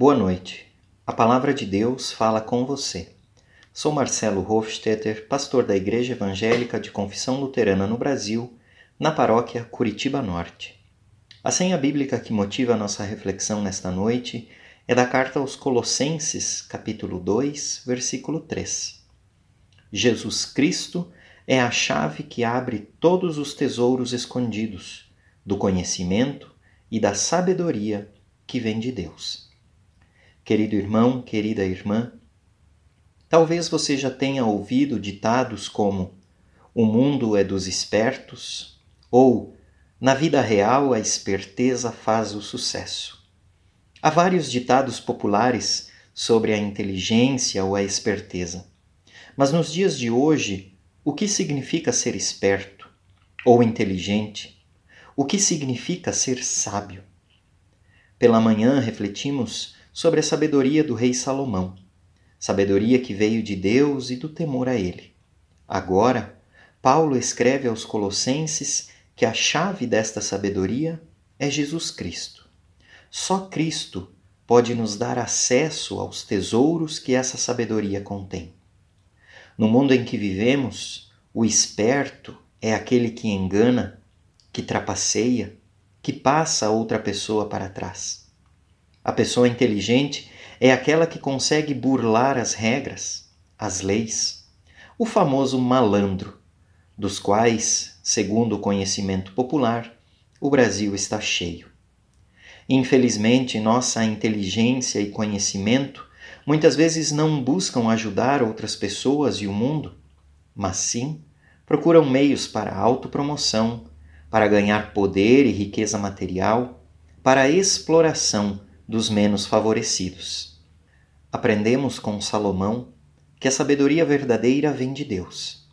Boa noite. A palavra de Deus fala com você. Sou Marcelo Hofstetter, pastor da Igreja Evangélica de Confissão Luterana no Brasil, na paróquia Curitiba Norte. A senha bíblica que motiva a nossa reflexão nesta noite é da carta aos Colossenses, capítulo 2, versículo 3. Jesus Cristo é a chave que abre todos os tesouros escondidos do conhecimento e da sabedoria que vem de Deus. Querido irmão, querida irmã, talvez você já tenha ouvido ditados como o mundo é dos espertos ou na vida real a esperteza faz o sucesso. Há vários ditados populares sobre a inteligência ou a esperteza. Mas nos dias de hoje, o que significa ser esperto ou inteligente? O que significa ser sábio? Pela manhã refletimos sobre a sabedoria do rei Salomão, sabedoria que veio de Deus e do temor a ele. Agora, Paulo escreve aos Colossenses que a chave desta sabedoria é Jesus Cristo. Só Cristo pode nos dar acesso aos tesouros que essa sabedoria contém. No mundo em que vivemos, o esperto é aquele que engana, que trapaceia, que passa outra pessoa para trás. A pessoa inteligente é aquela que consegue burlar as regras, as leis. O famoso malandro, dos quais, segundo o conhecimento popular, o Brasil está cheio. Infelizmente, nossa inteligência e conhecimento muitas vezes não buscam ajudar outras pessoas e o mundo, mas sim procuram meios para autopromoção, para ganhar poder e riqueza material, para exploração dos menos favorecidos. Aprendemos com Salomão que a sabedoria verdadeira vem de Deus.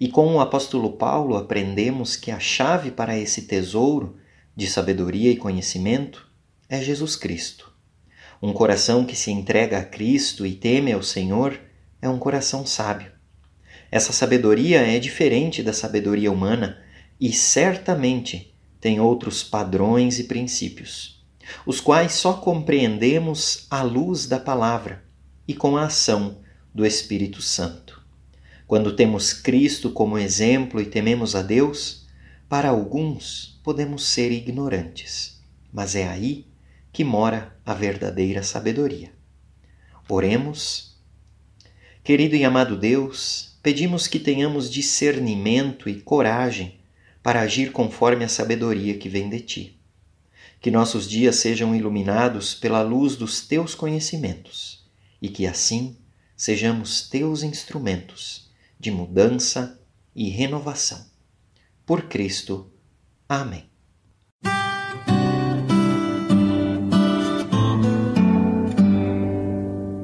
E com o apóstolo Paulo aprendemos que a chave para esse tesouro de sabedoria e conhecimento é Jesus Cristo. Um coração que se entrega a Cristo e teme ao Senhor é um coração sábio. Essa sabedoria é diferente da sabedoria humana e certamente tem outros padrões e princípios os quais só compreendemos à luz da palavra e com a ação do Espírito Santo. Quando temos Cristo como exemplo e tememos a Deus, para alguns podemos ser ignorantes, mas é aí que mora a verdadeira sabedoria. Oremos. Querido e amado Deus, pedimos que tenhamos discernimento e coragem para agir conforme a sabedoria que vem de Ti que nossos dias sejam iluminados pela luz dos teus conhecimentos e que assim sejamos teus instrumentos de mudança e renovação. Por Cristo. Amém.